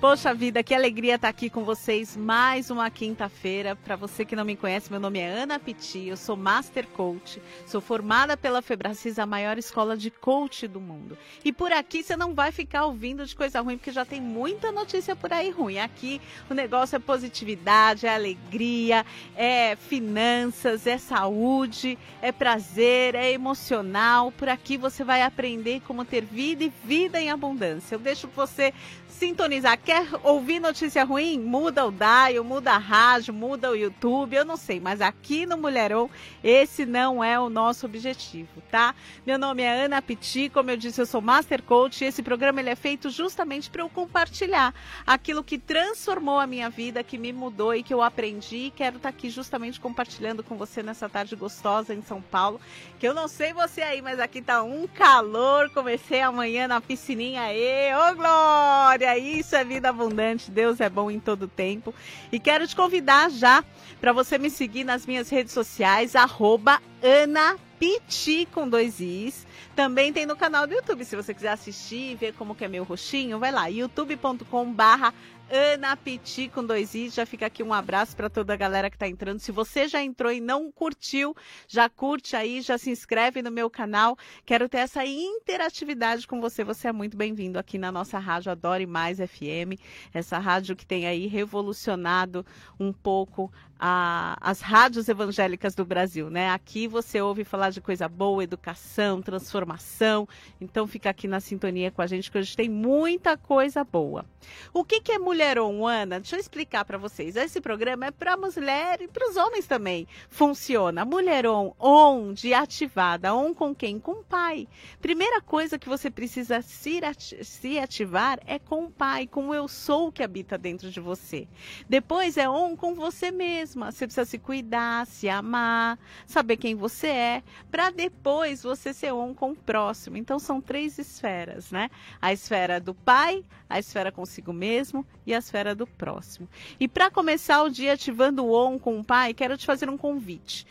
Poxa vida, que alegria estar aqui com vocês mais uma quinta-feira. Para você que não me conhece, meu nome é Ana Piti, eu sou Master Coach, sou formada pela Febracis, a maior escola de coach do mundo. E por aqui você não vai ficar ouvindo de coisa ruim, porque já tem muita notícia por aí ruim. Aqui o negócio é positividade, é alegria, é finanças, é saúde, é prazer, é emocional. Por aqui você vai aprender como ter vida e vida em abundância. Eu deixo você sintonizar. Quer ouvir notícia ruim? Muda o dial, muda a rádio, muda o YouTube, eu não sei, mas aqui no Mulherão esse não é o nosso objetivo, tá? Meu nome é Ana Piti, como eu disse, eu sou Master Coach e esse programa ele é feito justamente para eu compartilhar aquilo que transformou a minha vida, que me mudou e que eu aprendi e quero estar tá aqui justamente compartilhando com você nessa tarde gostosa em São Paulo, que eu não sei você aí, mas aqui tá um calor, comecei amanhã na piscininha, aí, ô glória! isso é vida abundante. Deus é bom em todo tempo. E quero te convidar já para você me seguir nas minhas redes sociais, arroba Ana Piti com dois Is. Também tem no canal do YouTube. Se você quiser assistir e ver como que é meu roxinho, vai lá, youtube.com barra Ana Piti com dois i. Já fica aqui um abraço para toda a galera que está entrando. Se você já entrou e não curtiu, já curte aí, já se inscreve no meu canal. Quero ter essa interatividade com você. Você é muito bem-vindo aqui na nossa rádio Adore Mais FM, essa rádio que tem aí revolucionado um pouco a, as rádios evangélicas do Brasil, né? Aqui você ouve falar de coisa boa, educação, transformação. Então fica aqui na sintonia com a gente que hoje tem muita coisa boa. O que, que é Mulher On, Ana? Deixa eu explicar para vocês. Esse programa é para mulher e para os homens também. Funciona. Mulher On, de ativada. On com quem? Com o pai. Primeira coisa que você precisa se, se ativar é com o pai, com o eu sou que habita dentro de você. Depois é on com você mesmo mesma. Você precisa se cuidar, se amar, saber quem você é, para depois você ser um com o próximo. Então são três esferas, né? A esfera do pai, a esfera consigo mesmo e a esfera do próximo. E para começar o dia ativando o on com o pai, quero te fazer um convite.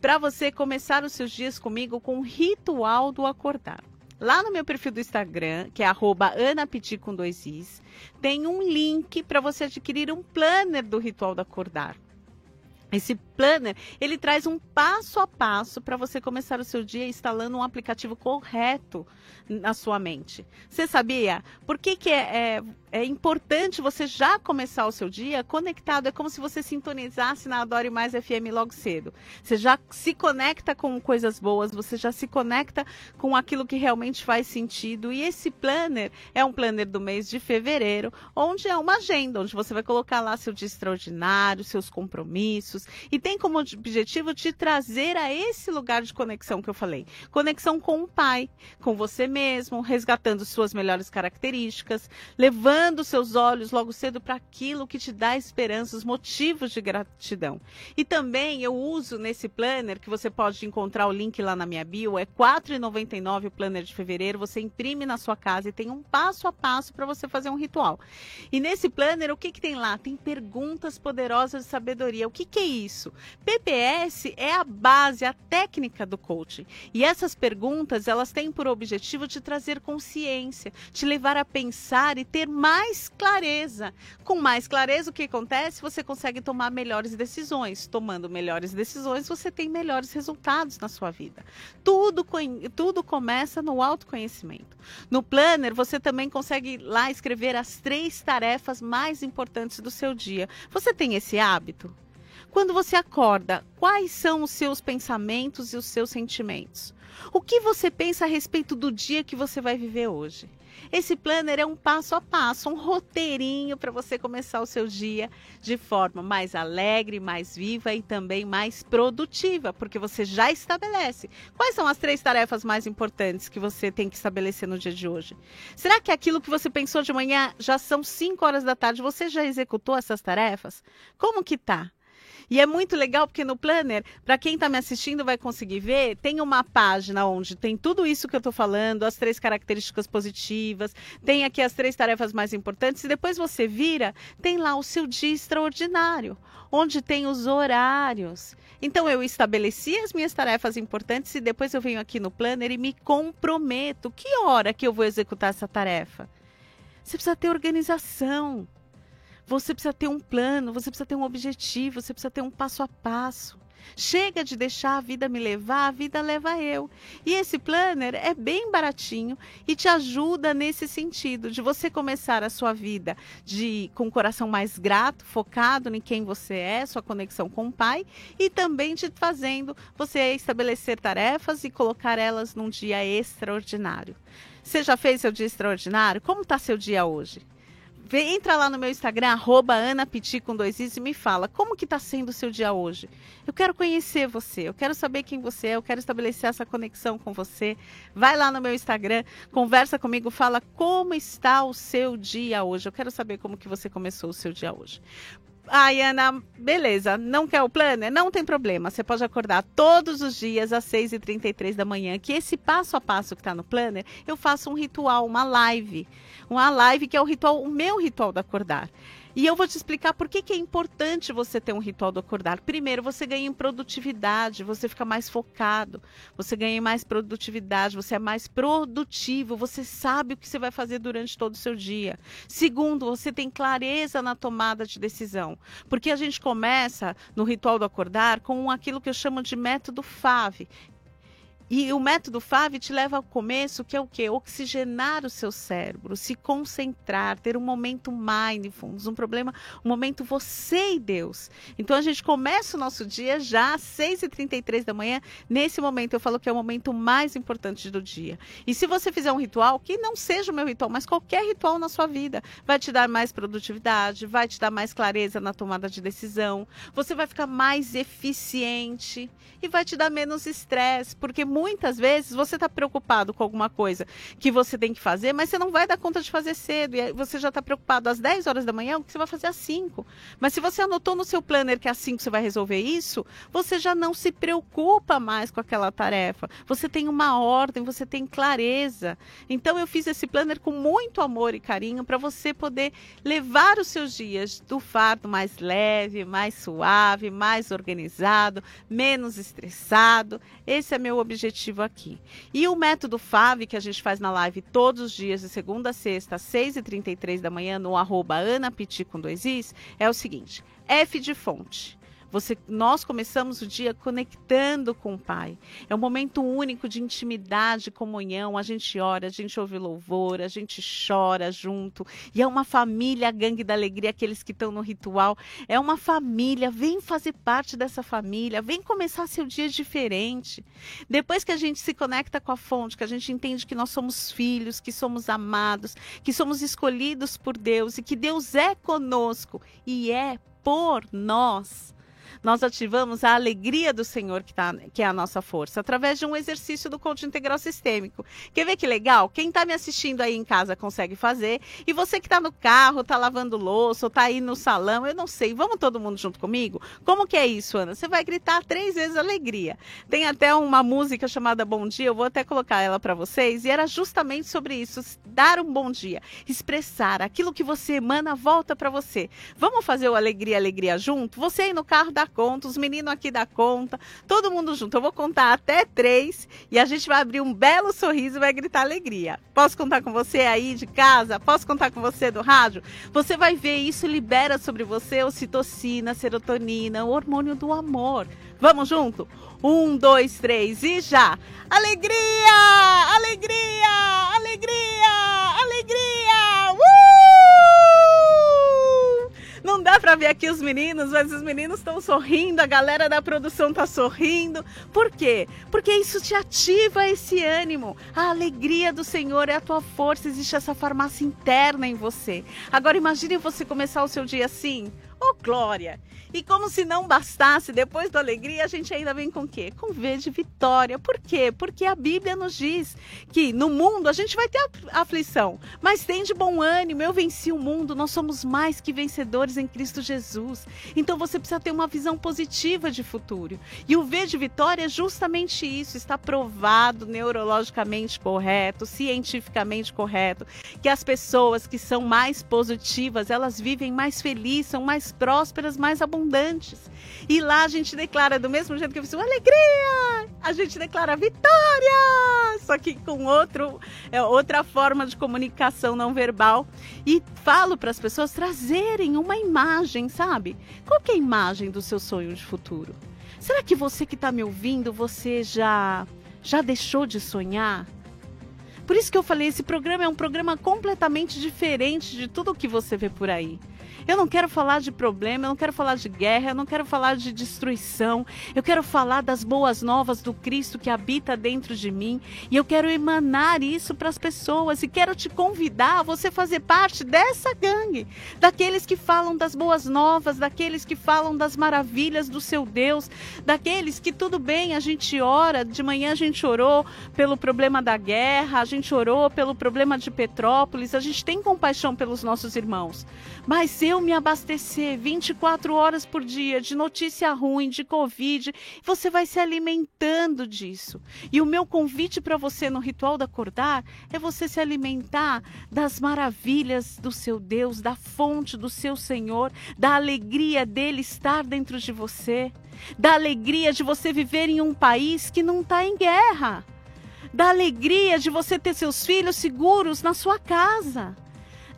Para você começar os seus dias comigo com o ritual do acordar. Lá no meu perfil do Instagram, que é @anapiti com dois is, tem um link para você adquirir um planner do ritual do acordar. Esse planner, ele traz um passo a passo para você começar o seu dia instalando um aplicativo correto na sua mente. Você sabia? Por que, que é, é, é, importante você já começar o seu dia conectado? É como se você sintonizasse na Adore Mais FM logo cedo. Você já se conecta com coisas boas, você já se conecta com aquilo que realmente faz sentido. E esse planner é um planner do mês de fevereiro, onde é uma agenda, onde você vai colocar lá seu dia extraordinário, seus compromissos. E tem como objetivo te trazer a esse lugar de conexão que eu falei. Conexão com o pai, com você mesmo, resgatando suas melhores características, levando seus olhos logo cedo para aquilo que te dá esperança, os motivos de gratidão. E também eu uso nesse planner, que você pode encontrar o link lá na minha bio, é R$ 4,99 o planner de fevereiro. Você imprime na sua casa e tem um passo a passo para você fazer um ritual. E nesse planner, o que, que tem lá? Tem perguntas poderosas de sabedoria. O que, que é isso? PPS é a base, a técnica do coaching. E essas perguntas, elas têm por objetivo te trazer consciência, te levar a pensar e ter mais clareza. Com mais clareza, o que acontece? Você consegue tomar melhores decisões. Tomando melhores decisões, você tem melhores resultados na sua vida. Tudo, tudo começa no autoconhecimento. No planner, você também consegue lá escrever as três tarefas mais importantes do seu dia. Você tem esse hábito? Quando você acorda, quais são os seus pensamentos e os seus sentimentos? O que você pensa a respeito do dia que você vai viver hoje? Esse planner é um passo a passo, um roteirinho para você começar o seu dia de forma mais alegre, mais viva e também mais produtiva, porque você já estabelece. Quais são as três tarefas mais importantes que você tem que estabelecer no dia de hoje? Será que aquilo que você pensou de manhã já são 5 horas da tarde, você já executou essas tarefas? Como que tá? E é muito legal porque no Planner, para quem está me assistindo vai conseguir ver, tem uma página onde tem tudo isso que eu estou falando, as três características positivas, tem aqui as três tarefas mais importantes e depois você vira, tem lá o seu dia extraordinário, onde tem os horários. Então eu estabeleci as minhas tarefas importantes e depois eu venho aqui no Planner e me comprometo. Que hora que eu vou executar essa tarefa? Você precisa ter organização. Você precisa ter um plano, você precisa ter um objetivo, você precisa ter um passo a passo. Chega de deixar a vida me levar, a vida leva eu. E esse planner é bem baratinho e te ajuda nesse sentido de você começar a sua vida de com o coração mais grato, focado em quem você é, sua conexão com o Pai e também te fazendo você estabelecer tarefas e colocar elas num dia extraordinário. Você já fez seu dia extraordinário? Como está seu dia hoje? Entra lá no meu Instagram, arroba anapiti com dois is e me fala como que está sendo o seu dia hoje. Eu quero conhecer você, eu quero saber quem você é, eu quero estabelecer essa conexão com você. Vai lá no meu Instagram, conversa comigo, fala como está o seu dia hoje. Eu quero saber como que você começou o seu dia hoje. Ai, Ana, beleza, não quer o planner? Não tem problema. Você pode acordar todos os dias às 6h33 da manhã, que esse passo a passo que está no planner, eu faço um ritual, uma live. Uma live que é o ritual, o meu ritual do acordar. E eu vou te explicar por que, que é importante você ter um ritual do acordar. Primeiro, você ganha em produtividade, você fica mais focado, você ganha mais produtividade, você é mais produtivo, você sabe o que você vai fazer durante todo o seu dia. Segundo, você tem clareza na tomada de decisão. Porque a gente começa no ritual do acordar com aquilo que eu chamo de método FAV, e o método FAV te leva ao começo, que é o quê? Oxigenar o seu cérebro, se concentrar, ter um momento mindfulness, um problema, um momento você e Deus. Então a gente começa o nosso dia já às 6h33 da manhã. Nesse momento eu falo que é o momento mais importante do dia. E se você fizer um ritual, que não seja o meu ritual, mas qualquer ritual na sua vida, vai te dar mais produtividade, vai te dar mais clareza na tomada de decisão, você vai ficar mais eficiente e vai te dar menos estresse, porque muitas vezes você está preocupado com alguma coisa que você tem que fazer, mas você não vai dar conta de fazer cedo. E você já está preocupado às 10 horas da manhã, o que você vai fazer às 5. Mas se você anotou no seu planner que às 5 você vai resolver isso, você já não se preocupa mais com aquela tarefa. Você tem uma ordem, você tem clareza. Então eu fiz esse planner com muito amor e carinho para você poder levar os seus dias do fardo mais leve, mais suave, mais organizado, menos estressado. Esse é meu objetivo objetivo aqui. E o método FAV, que a gente faz na live todos os dias, de segunda a sexta, às 6h33 da manhã, no arroba anapiti com dois is, é o seguinte: F de fonte. Você, nós começamos o dia conectando com o Pai. É um momento único de intimidade, comunhão. A gente ora, a gente ouve louvor, a gente chora junto. E é uma família, a gangue da alegria, aqueles que estão no ritual. É uma família. Vem fazer parte dessa família. Vem começar seu dia diferente. Depois que a gente se conecta com a fonte, que a gente entende que nós somos filhos, que somos amados, que somos escolhidos por Deus e que Deus é conosco e é por nós nós ativamos a alegria do Senhor, que, tá, que é a nossa força, através de um exercício do coaching integral sistêmico. Quer ver que legal? Quem está me assistindo aí em casa consegue fazer, e você que está no carro, está lavando louça, ou está aí no salão, eu não sei, vamos todo mundo junto comigo? Como que é isso, Ana? Você vai gritar três vezes alegria. Tem até uma música chamada Bom Dia, eu vou até colocar ela para vocês, e era justamente sobre isso, dar um bom dia, expressar aquilo que você emana, volta para você. Vamos fazer o alegria, alegria junto? Você aí no carro dá conta, os meninos aqui da conta, todo mundo junto. Eu vou contar até três e a gente vai abrir um belo sorriso e vai gritar alegria. Posso contar com você aí de casa? Posso contar com você do rádio? Você vai ver isso libera sobre você ocitocina, serotonina, o hormônio do amor. Vamos junto? Um, dois, três e já! Alegria! Alegria! Alegria! Alegria! Uh! Não dá para ver aqui os meninos, mas os meninos estão sorrindo, a galera da produção está sorrindo. Por quê? Porque isso te ativa esse ânimo. A alegria do Senhor é a tua força, existe essa farmácia interna em você. Agora imagine você começar o seu dia assim. Oh, glória! E como se não bastasse, depois da alegria, a gente ainda vem com o quê? Com V de vitória. Por quê? Porque a Bíblia nos diz que no mundo a gente vai ter aflição, mas tem de bom ânimo. Eu venci o mundo, nós somos mais que vencedores em Cristo Jesus. Então você precisa ter uma visão positiva de futuro. E o V de vitória é justamente isso, está provado neurologicamente correto, cientificamente correto, que as pessoas que são mais positivas, elas vivem mais felizes, são mais prósperas, mais abundantes. E lá a gente declara, do mesmo jeito que eu fiz, alegria! A gente declara vitória! Só que com outro, é, outra forma de comunicação não verbal. E falo para as pessoas trazerem uma imagem, sabe? Qual é a imagem do seu sonho de futuro? Será que você que está me ouvindo, você já, já deixou de sonhar? Por isso que eu falei, esse programa é um programa completamente diferente de tudo o que você vê por aí. Eu não quero falar de problema, eu não quero falar de guerra, eu não quero falar de destruição. Eu quero falar das boas novas do Cristo que habita dentro de mim. E eu quero emanar isso para as pessoas. E quero te convidar a você fazer parte dessa gangue. Daqueles que falam das boas novas, daqueles que falam das maravilhas do seu Deus, daqueles que tudo bem, a gente ora. De manhã a gente orou pelo problema da guerra, a gente orou pelo problema de Petrópolis, a gente tem compaixão pelos nossos irmãos. Mas eu eu me abastecer 24 horas por dia de notícia ruim, de Covid, você vai se alimentando disso. E o meu convite para você no ritual da acordar é você se alimentar das maravilhas do seu Deus, da fonte do seu Senhor, da alegria dele estar dentro de você, da alegria de você viver em um país que não está em guerra da alegria de você ter seus filhos seguros na sua casa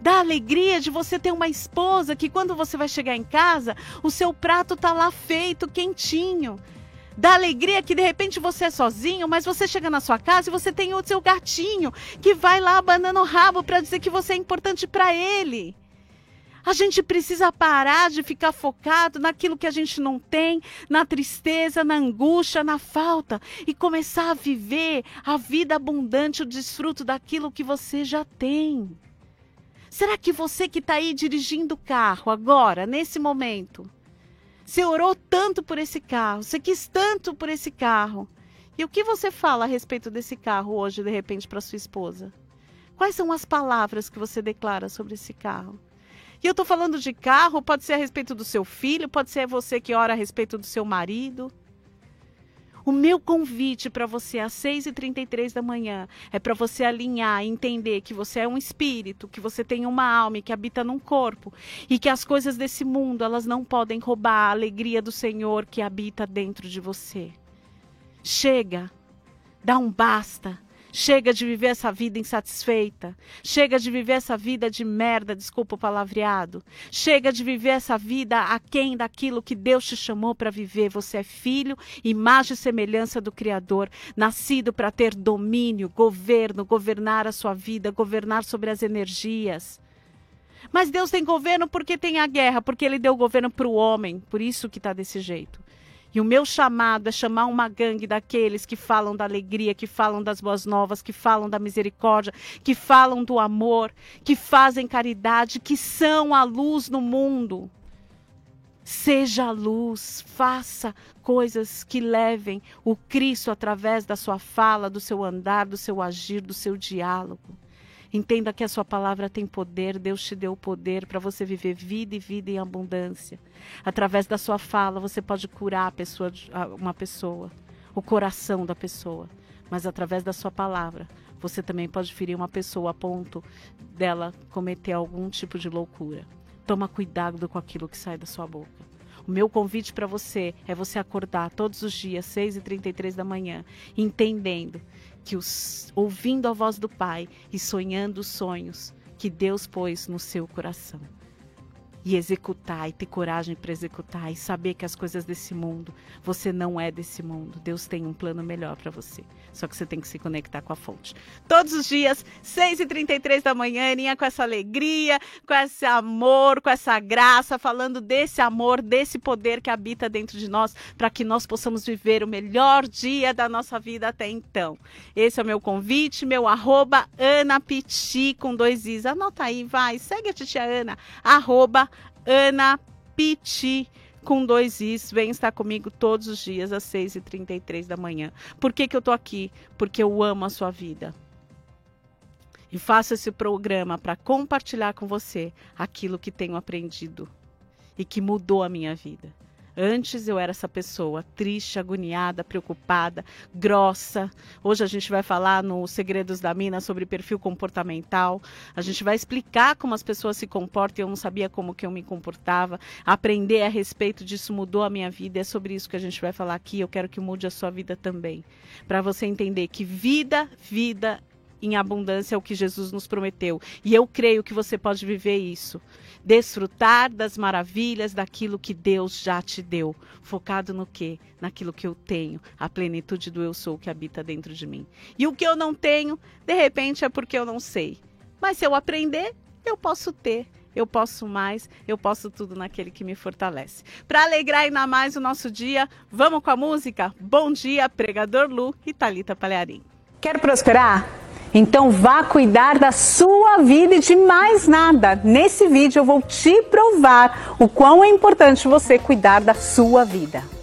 da alegria de você ter uma esposa que quando você vai chegar em casa, o seu prato tá lá feito, quentinho. Da alegria que de repente você é sozinho, mas você chega na sua casa e você tem o seu gatinho que vai lá abanando o rabo para dizer que você é importante para ele. A gente precisa parar de ficar focado naquilo que a gente não tem, na tristeza, na angústia, na falta e começar a viver a vida abundante, o desfruto daquilo que você já tem. Será que você que está aí dirigindo o carro agora, nesse momento, você orou tanto por esse carro, você quis tanto por esse carro, e o que você fala a respeito desse carro hoje, de repente, para sua esposa? Quais são as palavras que você declara sobre esse carro? E eu estou falando de carro, pode ser a respeito do seu filho, pode ser você que ora a respeito do seu marido. O meu convite para você às 6h33 da manhã é para você alinhar entender que você é um espírito, que você tem uma alma e que habita num corpo e que as coisas desse mundo elas não podem roubar a alegria do Senhor que habita dentro de você. Chega, dá um basta Chega de viver essa vida insatisfeita. Chega de viver essa vida de merda, desculpa o palavreado. Chega de viver essa vida aquém daquilo que Deus te chamou para viver. Você é filho, imagem e semelhança do Criador, nascido para ter domínio, governo, governar a sua vida, governar sobre as energias. Mas Deus tem governo porque tem a guerra, porque Ele deu governo para o homem. Por isso que está desse jeito. E o meu chamado é chamar uma gangue daqueles que falam da alegria, que falam das boas novas, que falam da misericórdia, que falam do amor, que fazem caridade, que são a luz no mundo. Seja a luz, faça coisas que levem o Cristo através da sua fala, do seu andar, do seu agir, do seu diálogo. Entenda que a sua palavra tem poder, Deus te deu o poder para você viver vida e vida em abundância. Através da sua fala, você pode curar pessoa, uma pessoa, o coração da pessoa. Mas através da sua palavra, você também pode ferir uma pessoa a ponto dela cometer algum tipo de loucura. Toma cuidado com aquilo que sai da sua boca. O meu convite para você é você acordar todos os dias, 6h33 da manhã, entendendo que os, ouvindo a voz do Pai e sonhando os sonhos que Deus pôs no seu coração. E executar e ter coragem para executar e saber que as coisas desse mundo, você não é desse mundo. Deus tem um plano melhor para você. Só que você tem que se conectar com a fonte. Todos os dias, 6h33 da manhã, Aninha, com essa alegria, com esse amor, com essa graça, falando desse amor, desse poder que habita dentro de nós, para que nós possamos viver o melhor dia da nossa vida até então. Esse é o meu convite, meu arroba Ana Piti com dois Is. Anota aí, vai, segue a titia Ana, arroba Ana Piti com dois Is, vem estar comigo todos os dias às 6h33 da manhã. Por que, que eu tô aqui? Porque eu amo a sua vida. E faço esse programa para compartilhar com você aquilo que tenho aprendido e que mudou a minha vida. Antes eu era essa pessoa triste, agoniada, preocupada, grossa. Hoje a gente vai falar no Segredos da Mina sobre perfil comportamental. A gente vai explicar como as pessoas se comportam. Eu não sabia como que eu me comportava. Aprender a respeito disso mudou a minha vida. É sobre isso que a gente vai falar aqui. Eu quero que mude a sua vida também. Para você entender que vida, vida em abundância é o que Jesus nos prometeu. E eu creio que você pode viver isso. Desfrutar das maravilhas daquilo que Deus já te deu. Focado no quê? Naquilo que eu tenho, a plenitude do eu sou que habita dentro de mim. E o que eu não tenho, de repente é porque eu não sei. Mas se eu aprender, eu posso ter eu posso mais, eu posso tudo naquele que me fortalece. Para alegrar ainda mais o nosso dia, vamos com a música? Bom dia, pregador Lu e Talita Palharim. Quer prosperar? Então vá cuidar da sua vida e de mais nada. Nesse vídeo eu vou te provar o quão é importante você cuidar da sua vida.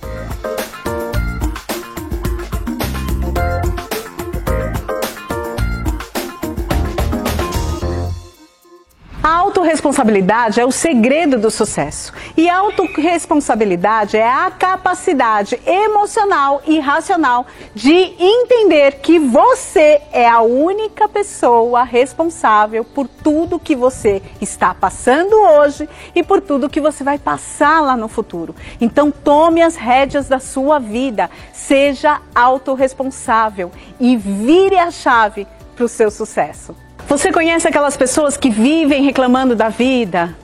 Autorresponsabilidade é o segredo do sucesso. E autorresponsabilidade é a capacidade emocional e racional de entender que você é a única pessoa responsável por tudo que você está passando hoje e por tudo que você vai passar lá no futuro. Então tome as rédeas da sua vida, seja autorresponsável e vire a chave para o seu sucesso. Você conhece aquelas pessoas que vivem reclamando da vida?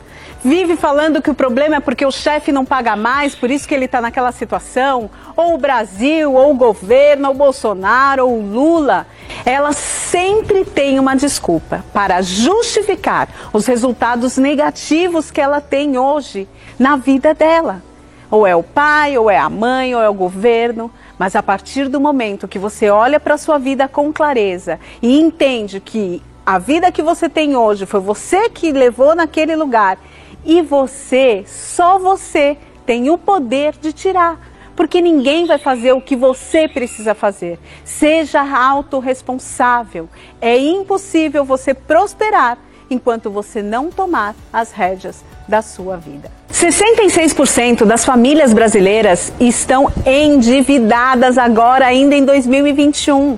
Vive falando que o problema é porque o chefe não paga mais, por isso que ele está naquela situação? Ou o Brasil, ou o governo, ou o Bolsonaro, ou o Lula? Ela sempre tem uma desculpa para justificar os resultados negativos que ela tem hoje na vida dela. Ou é o pai, ou é a mãe, ou é o governo. Mas a partir do momento que você olha para a sua vida com clareza e entende que a vida que você tem hoje foi você que levou naquele lugar e você, só você, tem o poder de tirar. Porque ninguém vai fazer o que você precisa fazer. Seja autorresponsável. É impossível você prosperar enquanto você não tomar as rédeas da sua vida. 66% das famílias brasileiras estão endividadas agora, ainda em 2021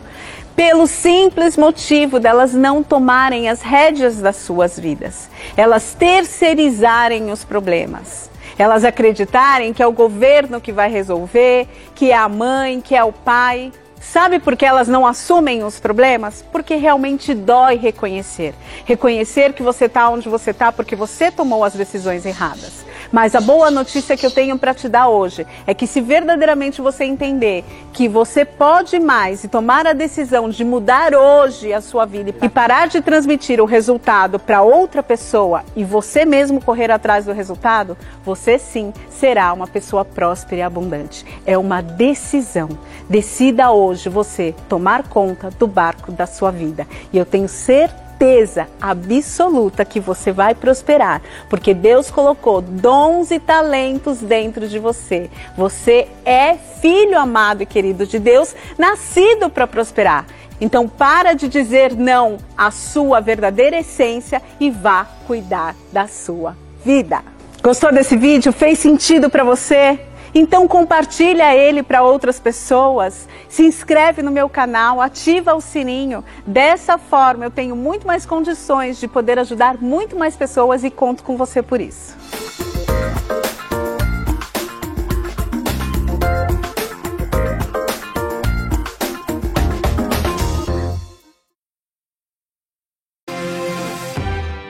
pelo simples motivo delas não tomarem as rédeas das suas vidas, elas terceirizarem os problemas, elas acreditarem que é o governo que vai resolver, que é a mãe, que é o pai. Sabe por que elas não assumem os problemas? Porque realmente dói reconhecer. Reconhecer que você está onde você está porque você tomou as decisões erradas. Mas a boa notícia que eu tenho para te dar hoje é que se verdadeiramente você entender que você pode mais e tomar a decisão de mudar hoje a sua vida e parar de transmitir o resultado para outra pessoa e você mesmo correr atrás do resultado, você sim será uma pessoa próspera e abundante. É uma decisão. Decida hoje você tomar conta do barco da sua vida. E eu tenho certeza certeza absoluta que você vai prosperar, porque Deus colocou dons e talentos dentro de você. Você é filho amado e querido de Deus, nascido para prosperar. Então para de dizer não à sua verdadeira essência e vá cuidar da sua vida. Gostou desse vídeo? Fez sentido para você? Então compartilha ele para outras pessoas, se inscreve no meu canal, ativa o sininho. Dessa forma eu tenho muito mais condições de poder ajudar muito mais pessoas e conto com você por isso.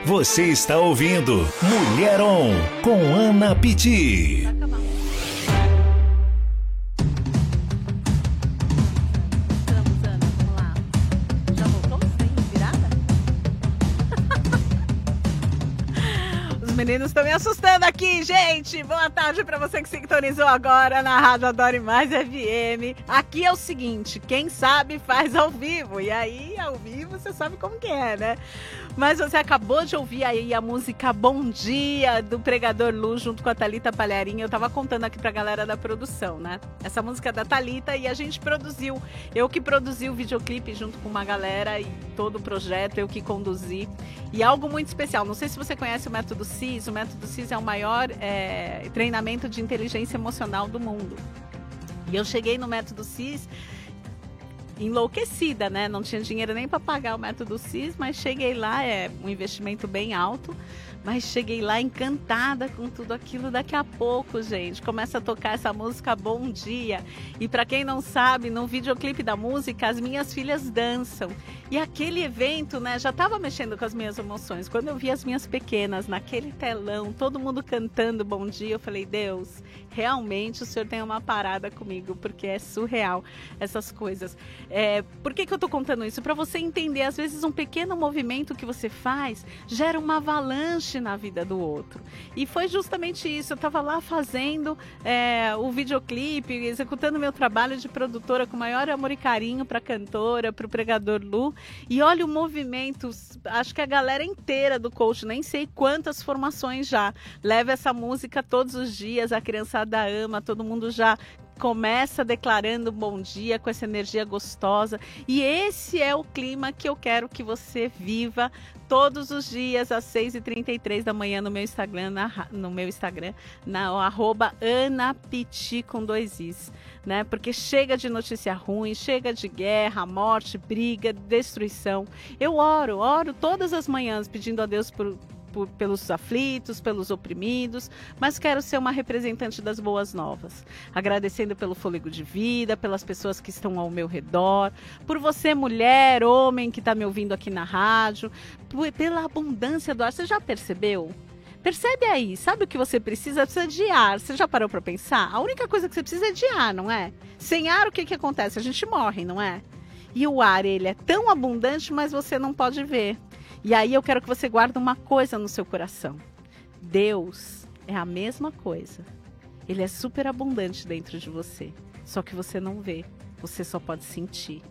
Você está ouvindo Mulher On com Ana Pitti. Meninos estão me assustando aqui, gente. Boa tarde para você que sintonizou agora na Rádio Adore Mais FM. Aqui é o seguinte, quem sabe faz ao vivo. E aí, ao vivo, você sabe como que é, né? Mas você acabou de ouvir aí a música Bom Dia do Pregador Lu junto com a Talita Palharinha. Eu tava contando aqui pra galera da produção, né? Essa música é da Talita e a gente produziu. Eu que produzi o videoclipe junto com uma galera e todo o projeto eu que conduzi. E algo muito especial. Não sei se você conhece o método CIS. O método CIS é o maior é, treinamento de inteligência emocional do mundo. E eu cheguei no método CIS enlouquecida, né? Não tinha dinheiro nem para pagar o método CIS, mas cheguei lá, é um investimento bem alto. Mas cheguei lá encantada com tudo aquilo. Daqui a pouco, gente, começa a tocar essa música Bom Dia. E para quem não sabe, no videoclipe da música, as minhas filhas dançam. E aquele evento, né, já estava mexendo com as minhas emoções. Quando eu vi as minhas pequenas naquele telão, todo mundo cantando Bom Dia, eu falei: Deus, realmente o Senhor tem uma parada comigo, porque é surreal essas coisas. É, por que, que eu tô contando isso? Para você entender, às vezes, um pequeno movimento que você faz gera uma avalanche na vida do outro. E foi justamente isso. Eu estava lá fazendo é, o videoclipe, executando meu trabalho de produtora com maior amor e carinho para a cantora, para o pregador Lu. E olha o movimento, acho que a galera inteira do coach, nem sei quantas formações já, leva essa música todos os dias, a criançada ama, todo mundo já começa declarando bom dia com essa energia gostosa. E esse é o clima que eu quero que você viva todos os dias às 6h33 da manhã no meu Instagram, na, no meu Instagram, na arroba anapiti com dois is, né? Porque chega de notícia ruim, chega de guerra, morte, briga, destruição. Eu oro, oro todas as manhãs pedindo a Deus por, por, pelos aflitos, pelos oprimidos, mas quero ser uma representante das boas novas. Agradecendo pelo fôlego de vida, pelas pessoas que estão ao meu redor, por você, mulher, homem que está me ouvindo aqui na rádio, por, pela abundância do ar. Você já percebeu? Percebe aí, sabe o que você precisa? Precisa de ar. Você já parou para pensar? A única coisa que você precisa é de ar, não é? Sem ar, o que, que acontece? A gente morre, não é? E o ar, ele é tão abundante, mas você não pode ver. E aí eu quero que você guarde uma coisa no seu coração. Deus é a mesma coisa. Ele é super abundante dentro de você. Só que você não vê, você só pode sentir.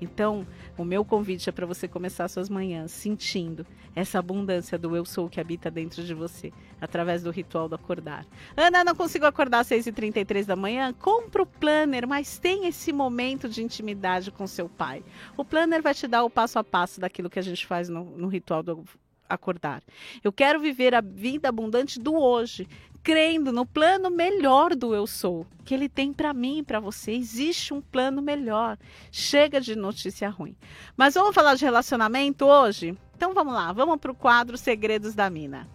Então, o meu convite é para você começar suas manhãs sentindo essa abundância do eu sou que habita dentro de você, através do ritual do acordar. Ana, não consigo acordar às 6h33 da manhã? Compra o planner, mas tem esse momento de intimidade com seu pai. O planner vai te dar o passo a passo daquilo que a gente faz no, no ritual do acordar. Eu quero viver a vida abundante do hoje, crendo no plano melhor do eu sou, que ele tem para mim e para você. Existe um plano melhor. Chega de notícia ruim. Mas vamos falar de relacionamento hoje? Então vamos lá, vamos para o quadro Segredos da Mina.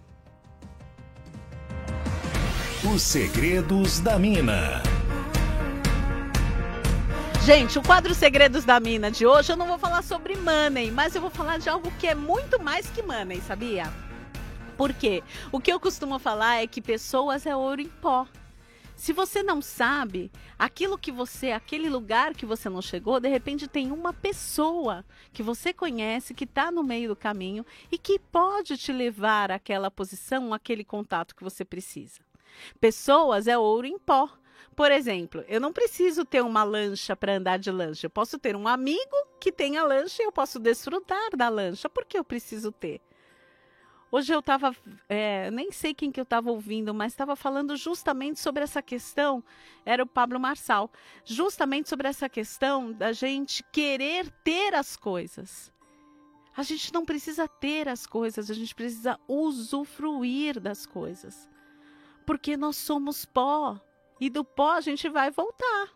Os Segredos da Mina. Gente, o quadro Segredos da Mina de hoje eu não vou falar sobre money, mas eu vou falar de algo que é muito mais que money, sabia? Por quê? O que eu costumo falar é que pessoas é ouro em pó. Se você não sabe, aquilo que você, aquele lugar que você não chegou, de repente tem uma pessoa que você conhece, que está no meio do caminho e que pode te levar àquela posição, aquele contato que você precisa. Pessoas é ouro em pó. Por exemplo, eu não preciso ter uma lancha para andar de lancha. Eu posso ter um amigo que tenha lancha e eu posso desfrutar da lancha. Por que eu preciso ter? Hoje eu estava, é, nem sei quem que eu estava ouvindo, mas estava falando justamente sobre essa questão, era o Pablo Marçal, justamente sobre essa questão da gente querer ter as coisas. A gente não precisa ter as coisas, a gente precisa usufruir das coisas. Porque nós somos pó e do pó a gente vai voltar.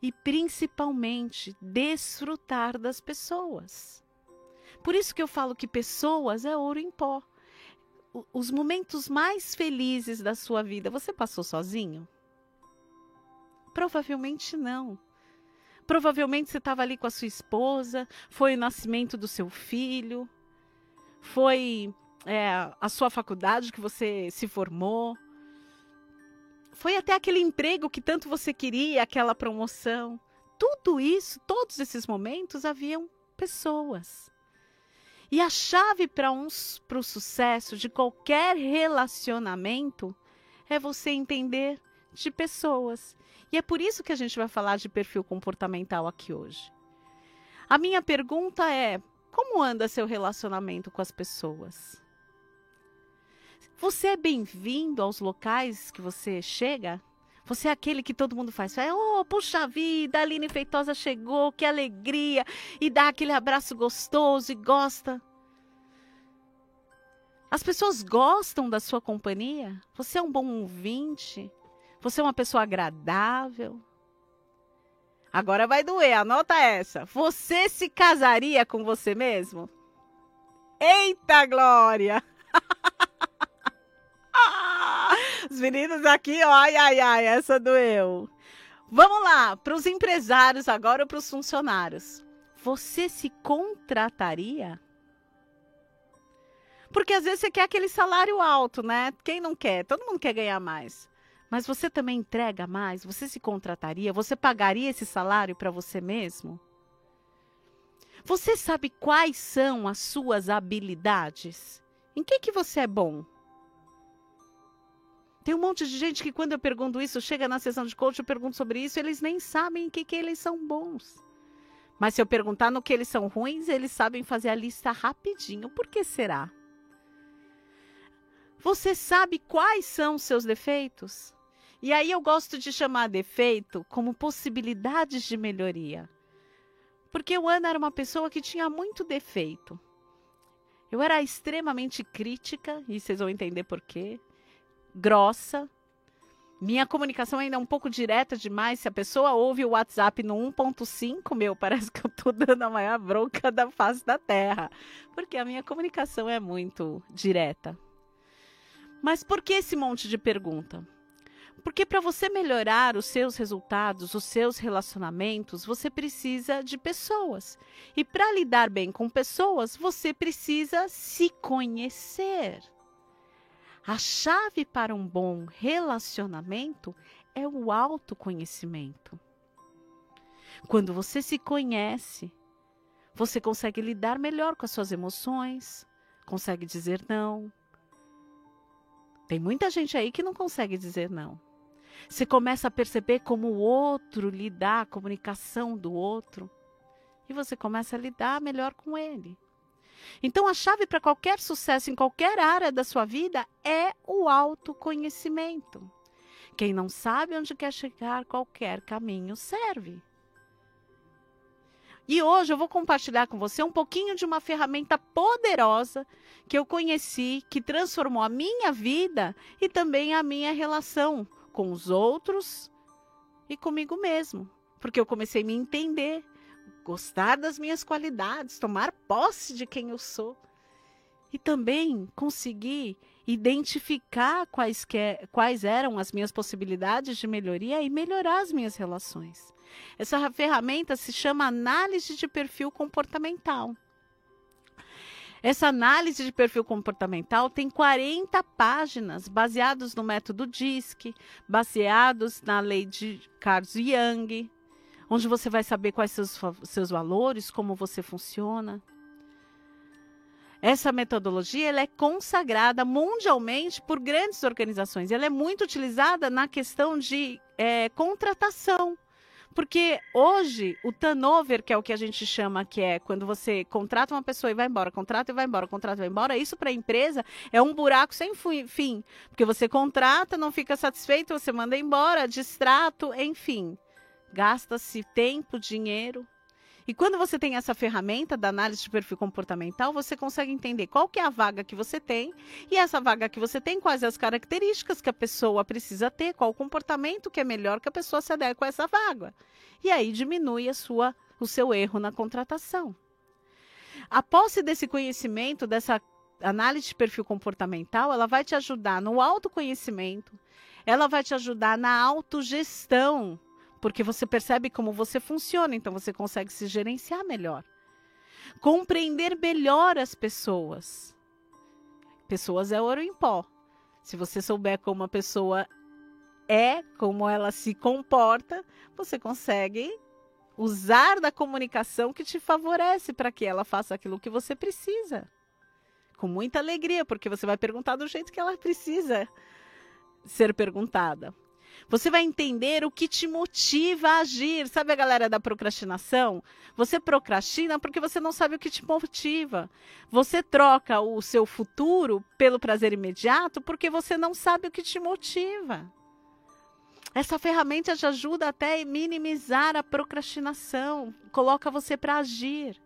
E principalmente desfrutar das pessoas. Por isso que eu falo que pessoas é ouro em pó. Os momentos mais felizes da sua vida, você passou sozinho? Provavelmente não. Provavelmente você estava ali com a sua esposa, foi o nascimento do seu filho. Foi é, a sua faculdade que você se formou? Foi até aquele emprego que tanto você queria, aquela promoção? Tudo isso, todos esses momentos, haviam pessoas. E a chave para o sucesso de qualquer relacionamento é você entender de pessoas. E é por isso que a gente vai falar de perfil comportamental aqui hoje. A minha pergunta é: como anda seu relacionamento com as pessoas? Você é bem-vindo aos locais que você chega? Você é aquele que todo mundo faz. Oh, puxa vida, a Aline Feitosa chegou, que alegria! E dá aquele abraço gostoso e gosta. As pessoas gostam da sua companhia? Você é um bom ouvinte? Você é uma pessoa agradável? Agora vai doer, anota essa. Você se casaria com você mesmo? Eita glória! Os meninos aqui, ai, ai, ai, essa doeu. Vamos lá, para os empresários agora, para os funcionários. Você se contrataria? Porque às vezes você quer aquele salário alto, né? Quem não quer? Todo mundo quer ganhar mais. Mas você também entrega mais? Você se contrataria? Você pagaria esse salário para você mesmo? Você sabe quais são as suas habilidades? Em que que você é bom? Tem um monte de gente que quando eu pergunto isso, chega na sessão de coach, eu pergunto sobre isso, eles nem sabem em que, que eles são bons. Mas se eu perguntar no que eles são ruins, eles sabem fazer a lista rapidinho. Por que será? Você sabe quais são os seus defeitos? E aí eu gosto de chamar defeito como possibilidades de melhoria. Porque o Ana era uma pessoa que tinha muito defeito. Eu era extremamente crítica, e vocês vão entender por quê. Grossa. Minha comunicação ainda é um pouco direta demais. Se a pessoa ouve o WhatsApp no 1.5, meu, parece que eu tô dando a maior bronca da face da terra. Porque a minha comunicação é muito direta. Mas por que esse monte de pergunta? Porque para você melhorar os seus resultados, os seus relacionamentos, você precisa de pessoas. E para lidar bem com pessoas, você precisa se conhecer. A chave para um bom relacionamento é o autoconhecimento. Quando você se conhece, você consegue lidar melhor com as suas emoções, consegue dizer não, tem muita gente aí que não consegue dizer não. Você começa a perceber como o outro lidar, a comunicação do outro, e você começa a lidar melhor com ele. Então, a chave para qualquer sucesso em qualquer área da sua vida é o autoconhecimento. Quem não sabe onde quer chegar, qualquer caminho serve. E hoje eu vou compartilhar com você um pouquinho de uma ferramenta poderosa que eu conheci, que transformou a minha vida e também a minha relação com os outros e comigo mesmo. Porque eu comecei a me entender, gostar das minhas qualidades, tomar posse de quem eu sou. E também conseguir identificar quais, que, quais eram as minhas possibilidades de melhoria e melhorar as minhas relações. Essa ferramenta se chama análise de perfil comportamental. Essa análise de perfil comportamental tem 40 páginas, baseados no método DISC, baseados na lei de Carlos Young, onde você vai saber quais seus, seus valores, como você funciona. Essa metodologia ela é consagrada mundialmente por grandes organizações. Ela é muito utilizada na questão de é, contratação. Porque hoje o turnover, que é o que a gente chama, que é quando você contrata uma pessoa e vai embora, contrata e vai embora, contrata e vai embora, isso para a empresa é um buraco sem fim. Porque você contrata, não fica satisfeito, você manda embora, distrato, enfim. Gasta-se tempo, dinheiro. E quando você tem essa ferramenta da análise de perfil comportamental, você consegue entender qual que é a vaga que você tem e essa vaga que você tem, quais as características que a pessoa precisa ter, qual o comportamento que é melhor que a pessoa se adeque a essa vaga. E aí diminui a sua, o seu erro na contratação. A posse desse conhecimento, dessa análise de perfil comportamental, ela vai te ajudar no autoconhecimento, ela vai te ajudar na autogestão porque você percebe como você funciona, então você consegue se gerenciar melhor. compreender melhor as pessoas. Pessoas é ouro em pó. Se você souber como a pessoa é, como ela se comporta, você consegue usar da comunicação que te favorece para que ela faça aquilo que você precisa. Com muita alegria, porque você vai perguntar do jeito que ela precisa ser perguntada. Você vai entender o que te motiva a agir. Sabe a galera da procrastinação? Você procrastina porque você não sabe o que te motiva. Você troca o seu futuro pelo prazer imediato porque você não sabe o que te motiva. Essa ferramenta te ajuda até a minimizar a procrastinação, coloca você para agir.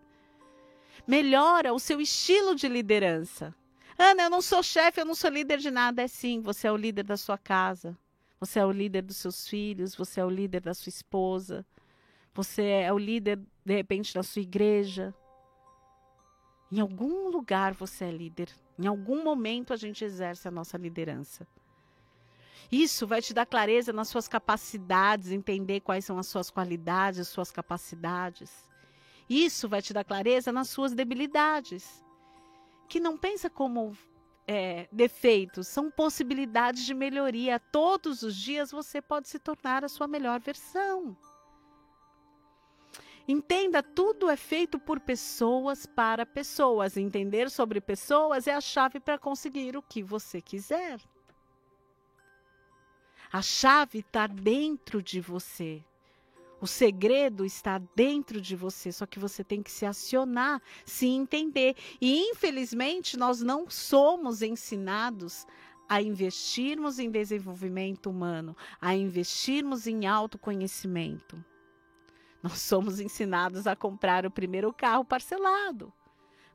Melhora o seu estilo de liderança. Ana, eu não sou chefe, eu não sou líder de nada. É sim, você é o líder da sua casa. Você é o líder dos seus filhos, você é o líder da sua esposa. Você é o líder, de repente, da sua igreja. Em algum lugar você é líder. Em algum momento a gente exerce a nossa liderança. Isso vai te dar clareza nas suas capacidades, entender quais são as suas qualidades, as suas capacidades. Isso vai te dar clareza nas suas debilidades. Que não pensa como é, defeitos, são possibilidades de melhoria. Todos os dias você pode se tornar a sua melhor versão. Entenda, tudo é feito por pessoas para pessoas. Entender sobre pessoas é a chave para conseguir o que você quiser. A chave está dentro de você. O segredo está dentro de você, só que você tem que se acionar, se entender. E infelizmente nós não somos ensinados a investirmos em desenvolvimento humano, a investirmos em autoconhecimento. Nós somos ensinados a comprar o primeiro carro parcelado,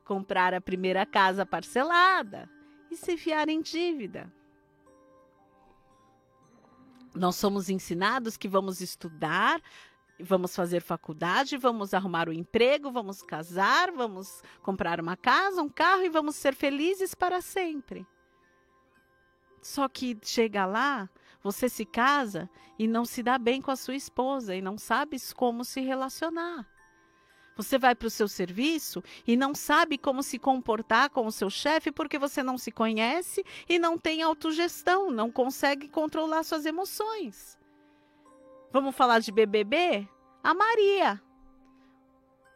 comprar a primeira casa parcelada e se enfiar em dívida. Nós somos ensinados que vamos estudar, vamos fazer faculdade, vamos arrumar um emprego, vamos casar, vamos comprar uma casa, um carro e vamos ser felizes para sempre. Só que chega lá, você se casa e não se dá bem com a sua esposa e não sabes como se relacionar. Você vai para o seu serviço e não sabe como se comportar com o seu chefe porque você não se conhece e não tem autogestão, não consegue controlar suas emoções. Vamos falar de BBB? A Maria.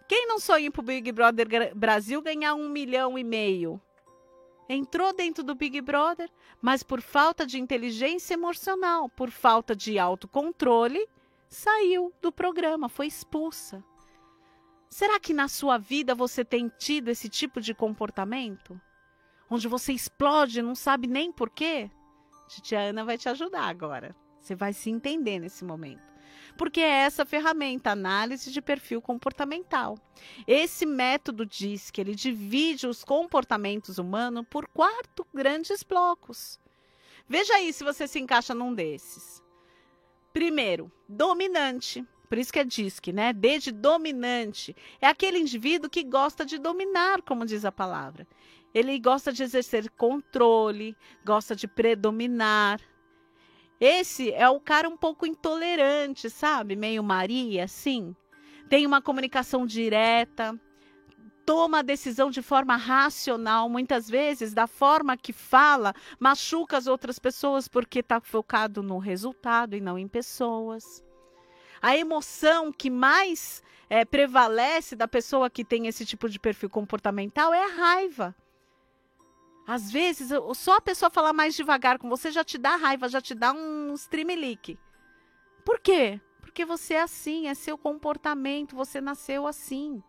Quem não sonha para o Big Brother Brasil ganhar um milhão e meio? Entrou dentro do Big Brother, mas por falta de inteligência emocional, por falta de autocontrole, saiu do programa, foi expulsa. Será que na sua vida você tem tido esse tipo de comportamento? Onde você explode e não sabe nem porquê? Titia Ana vai te ajudar agora. Você vai se entender nesse momento. Porque é essa ferramenta, análise de perfil comportamental. Esse método diz que ele divide os comportamentos humanos por quatro grandes blocos. Veja aí se você se encaixa num desses. Primeiro, dominante. Por isso que é DISC, né? D de dominante. É aquele indivíduo que gosta de dominar, como diz a palavra. Ele gosta de exercer controle, gosta de predominar. Esse é o cara um pouco intolerante, sabe? Meio Maria, assim. Tem uma comunicação direta, toma a decisão de forma racional, muitas vezes, da forma que fala, machuca as outras pessoas porque está focado no resultado e não em pessoas a emoção que mais é, prevalece da pessoa que tem esse tipo de perfil comportamental é a raiva. Às vezes, só a pessoa falar mais devagar com você já te dá raiva, já te dá um streamlick. Por quê? Porque você é assim, é seu comportamento, você nasceu assim.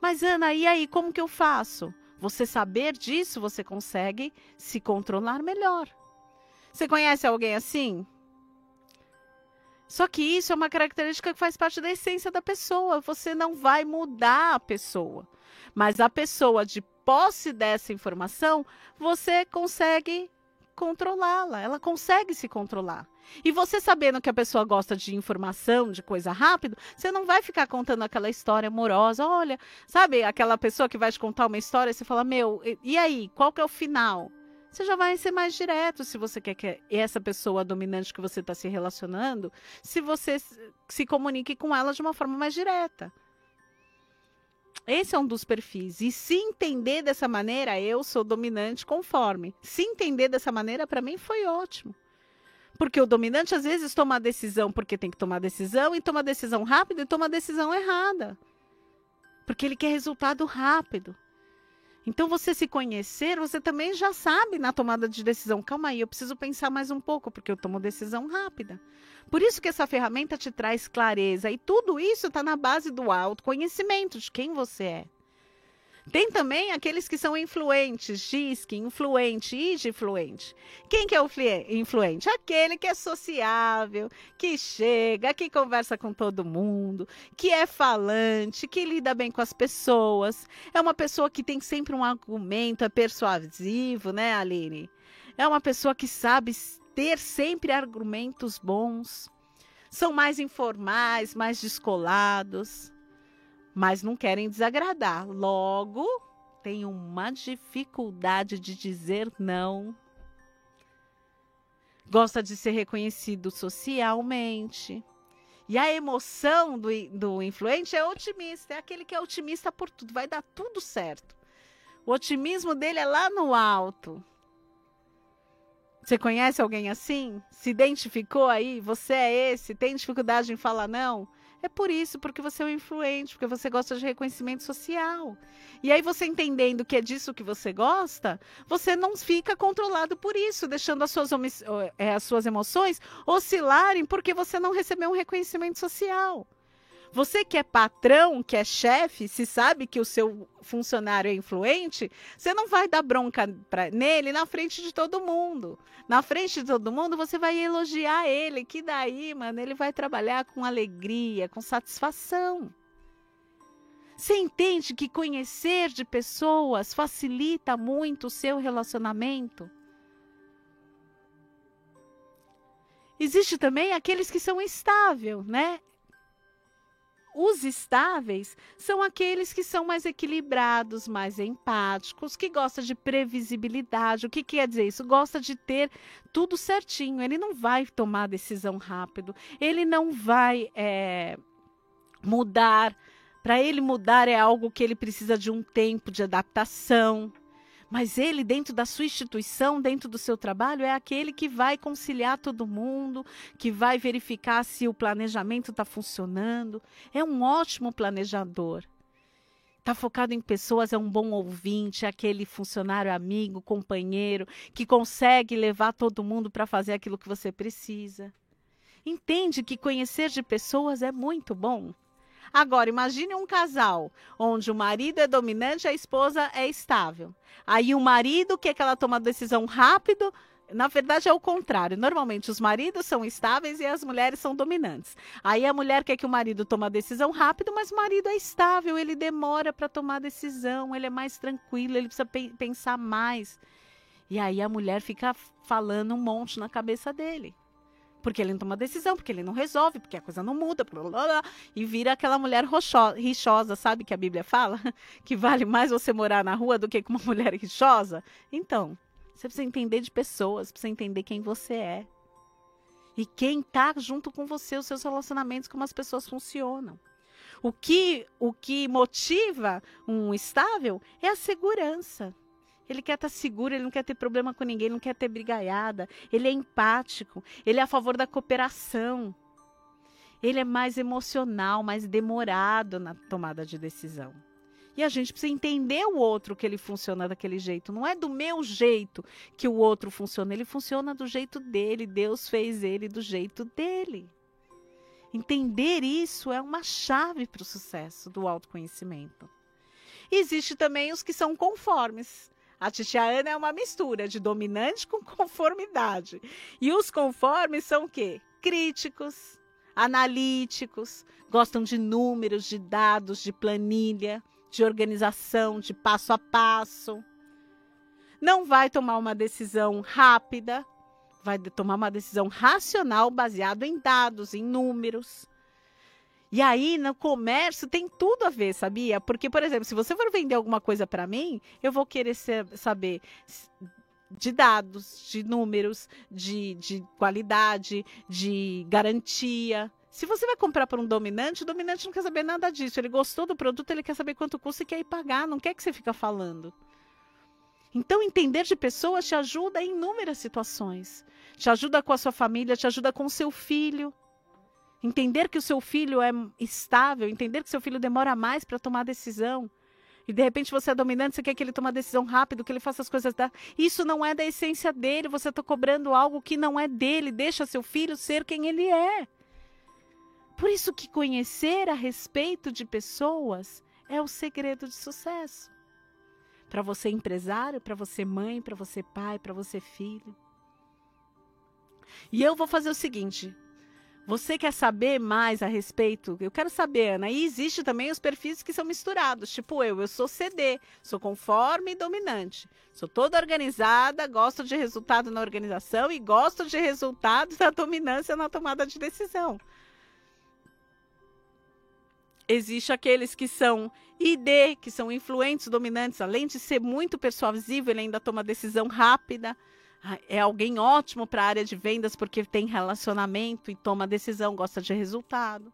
Mas, Ana, e aí, como que eu faço? Você saber disso, você consegue se controlar melhor. Você conhece alguém assim? Só que isso é uma característica que faz parte da essência da pessoa. Você não vai mudar a pessoa. Mas a pessoa, de posse dessa informação, você consegue controlá-la. Ela consegue se controlar. E você sabendo que a pessoa gosta de informação, de coisa rápido, você não vai ficar contando aquela história amorosa. Olha, sabe aquela pessoa que vai te contar uma história e você fala: Meu, e aí? Qual que é o final? você já vai ser mais direto se você quer que essa pessoa dominante que você está se relacionando, se você se comunique com ela de uma forma mais direta. Esse é um dos perfis. E se entender dessa maneira, eu sou dominante conforme. Se entender dessa maneira, para mim foi ótimo. Porque o dominante às vezes toma a decisão porque tem que tomar decisão e toma a decisão rápida e toma a decisão errada. Porque ele quer resultado rápido. Então, você se conhecer, você também já sabe na tomada de decisão. Calma aí, eu preciso pensar mais um pouco, porque eu tomo decisão rápida. Por isso que essa ferramenta te traz clareza. E tudo isso está na base do autoconhecimento de quem você é. Tem também aqueles que são influentes, que influente e de influente. Quem que é o influente? Aquele que é sociável, que chega, que conversa com todo mundo, que é falante, que lida bem com as pessoas. É uma pessoa que tem sempre um argumento, é persuasivo, né, Aline? É uma pessoa que sabe ter sempre argumentos bons. São mais informais, mais descolados mas não querem desagradar. Logo, tem uma dificuldade de dizer não. Gosta de ser reconhecido socialmente. E a emoção do, do influente é otimista, é aquele que é otimista por tudo, vai dar tudo certo. O otimismo dele é lá no alto. Você conhece alguém assim? Se identificou aí? Você é esse? Tem dificuldade em falar não? É por isso, porque você é um influente, porque você gosta de reconhecimento social. E aí você entendendo que é disso que você gosta, você não fica controlado por isso, deixando as suas, é, as suas emoções oscilarem porque você não recebeu um reconhecimento social. Você que é patrão, que é chefe, se sabe que o seu funcionário é influente, você não vai dar bronca pra, nele na frente de todo mundo. Na frente de todo mundo, você vai elogiar ele, que daí, mano, ele vai trabalhar com alegria, com satisfação. Você entende que conhecer de pessoas facilita muito o seu relacionamento? Existe também aqueles que são estáveis, né? Os estáveis são aqueles que são mais equilibrados, mais empáticos, que gostam de previsibilidade. O que quer dizer isso? Gosta de ter tudo certinho. Ele não vai tomar decisão rápido. Ele não vai é, mudar. Para ele mudar é algo que ele precisa de um tempo de adaptação. Mas ele, dentro da sua instituição, dentro do seu trabalho, é aquele que vai conciliar todo mundo, que vai verificar se o planejamento está funcionando. É um ótimo planejador. Está focado em pessoas, é um bom ouvinte, é aquele funcionário amigo, companheiro, que consegue levar todo mundo para fazer aquilo que você precisa. Entende que conhecer de pessoas é muito bom. Agora, imagine um casal onde o marido é dominante e a esposa é estável. Aí o marido quer que ela tome uma decisão rápido, na verdade é o contrário. Normalmente os maridos são estáveis e as mulheres são dominantes. Aí a mulher quer que o marido tome a decisão rápido, mas o marido é estável, ele demora para tomar a decisão, ele é mais tranquilo, ele precisa pe pensar mais. E aí a mulher fica falando um monte na cabeça dele porque ele não toma decisão, porque ele não resolve, porque a coisa não muda, blá, blá, blá, e vira aquela mulher roxo, rixosa, sabe que a Bíblia fala? Que vale mais você morar na rua do que com uma mulher rixosa? Então, você precisa entender de pessoas, precisa entender quem você é. E quem está junto com você, os seus relacionamentos, como as pessoas funcionam. O que, o que motiva um estável é a segurança. Ele quer estar seguro, ele não quer ter problema com ninguém, não quer ter brigaiada. Ele é empático, ele é a favor da cooperação. Ele é mais emocional, mais demorado na tomada de decisão. E a gente precisa entender o outro que ele funciona daquele jeito. Não é do meu jeito que o outro funciona, ele funciona do jeito dele. Deus fez ele do jeito dele. Entender isso é uma chave para o sucesso do autoconhecimento. Existe também os que são conformes. A titia Ana é uma mistura de dominante com conformidade. E os conformes são o quê? Críticos, analíticos, gostam de números, de dados, de planilha, de organização, de passo a passo. Não vai tomar uma decisão rápida, vai tomar uma decisão racional baseada em dados, em números. E aí, no comércio, tem tudo a ver, sabia? Porque, por exemplo, se você for vender alguma coisa para mim, eu vou querer ser, saber de dados, de números, de, de qualidade, de garantia, Se você vai comprar para um dominante, o dominante não quer saber nada disso. Ele gostou do produto, ele quer saber quanto custa e quer ir pagar, não quer que você fique falando. Então, entender de pessoas te ajuda em inúmeras situações. Te ajuda com a sua família, te ajuda com o seu filho. Entender que o seu filho é estável, entender que seu filho demora mais para tomar decisão. E de repente você é dominante, você quer que ele tome uma decisão rápido, que ele faça as coisas da. Isso não é da essência dele, você está cobrando algo que não é dele. Deixa seu filho ser quem ele é. Por isso que conhecer a respeito de pessoas é o segredo de sucesso. Para você empresário, para você mãe, para você pai, para você filho. E eu vou fazer o seguinte: você quer saber mais a respeito? Eu quero saber, Ana. E existe também os perfis que são misturados. Tipo eu, eu sou CD, sou conforme e dominante. Sou toda organizada, gosto de resultado na organização e gosto de resultado da dominância na tomada de decisão. Existe aqueles que são ID, que são influentes, dominantes, além de ser muito persuasivo, ele ainda toma decisão rápida. Ah, é alguém ótimo para a área de vendas porque tem relacionamento e toma decisão, gosta de resultado.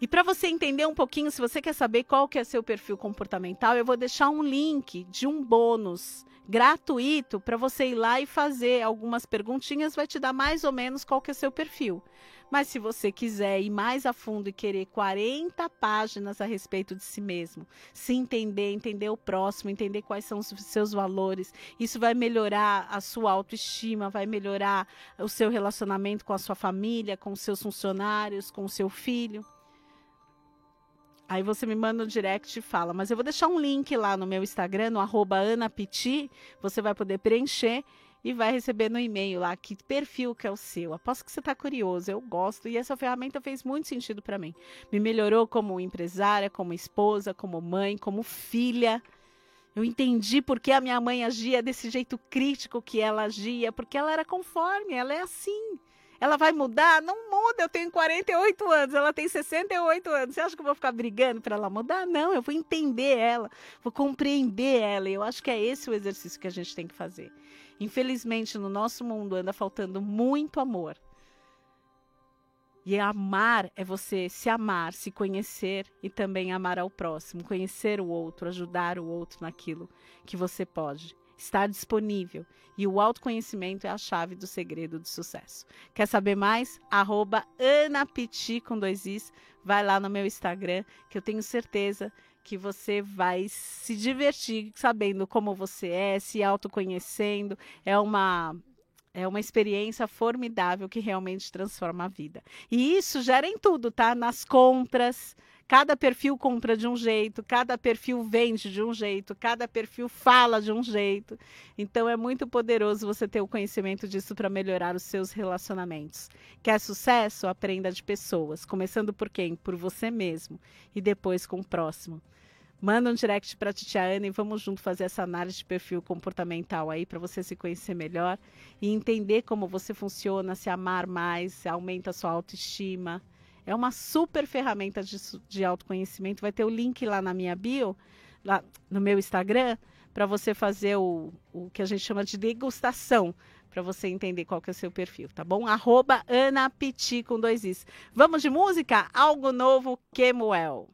E para você entender um pouquinho, se você quer saber qual que é seu perfil comportamental, eu vou deixar um link de um bônus gratuito para você ir lá e fazer algumas perguntinhas, vai te dar mais ou menos qual que é seu perfil. Mas se você quiser ir mais a fundo e querer 40 páginas a respeito de si mesmo, se entender, entender o próximo, entender quais são os seus valores, isso vai melhorar a sua autoestima, vai melhorar o seu relacionamento com a sua família, com os seus funcionários, com o seu filho. Aí você me manda um direct e fala, mas eu vou deixar um link lá no meu Instagram, no arroba você vai poder preencher e vai receber no e-mail lá que perfil que é o seu. Aposto que você está curioso, eu gosto e essa ferramenta fez muito sentido para mim. Me melhorou como empresária, como esposa, como mãe, como filha. Eu entendi por que a minha mãe agia desse jeito crítico que ela agia, porque ela era conforme, ela é assim. Ela vai mudar? Não muda, eu tenho 48 anos, ela tem 68 anos. Você acha que eu vou ficar brigando para ela mudar? Não, eu vou entender ela, vou compreender ela. Eu acho que é esse o exercício que a gente tem que fazer. Infelizmente, no nosso mundo anda faltando muito amor. E amar é você se amar, se conhecer e também amar ao próximo, conhecer o outro, ajudar o outro naquilo que você pode. Estar disponível. E o autoconhecimento é a chave do segredo do sucesso. Quer saber mais? Arroba Anapiti com dois Is. Vai lá no meu Instagram, que eu tenho certeza que você vai se divertir sabendo como você é, se autoconhecendo. É uma é uma experiência formidável que realmente transforma a vida. E isso gera em tudo, tá? Nas compras. Cada perfil compra de um jeito, cada perfil vende de um jeito, cada perfil fala de um jeito. Então é muito poderoso você ter o conhecimento disso para melhorar os seus relacionamentos. Quer sucesso? Aprenda de pessoas, começando por quem? Por você mesmo e depois com o próximo. Manda um direct para a Titiana e vamos junto fazer essa análise de perfil comportamental aí para você se conhecer melhor e entender como você funciona, se amar mais, aumenta a sua autoestima. É uma super ferramenta de, de autoconhecimento. Vai ter o link lá na minha bio, lá no meu Instagram, para você fazer o, o que a gente chama de degustação, para você entender qual que é o seu perfil, tá bom? Arroba Ana com dois Is. Vamos de música? Algo novo, Kemuel.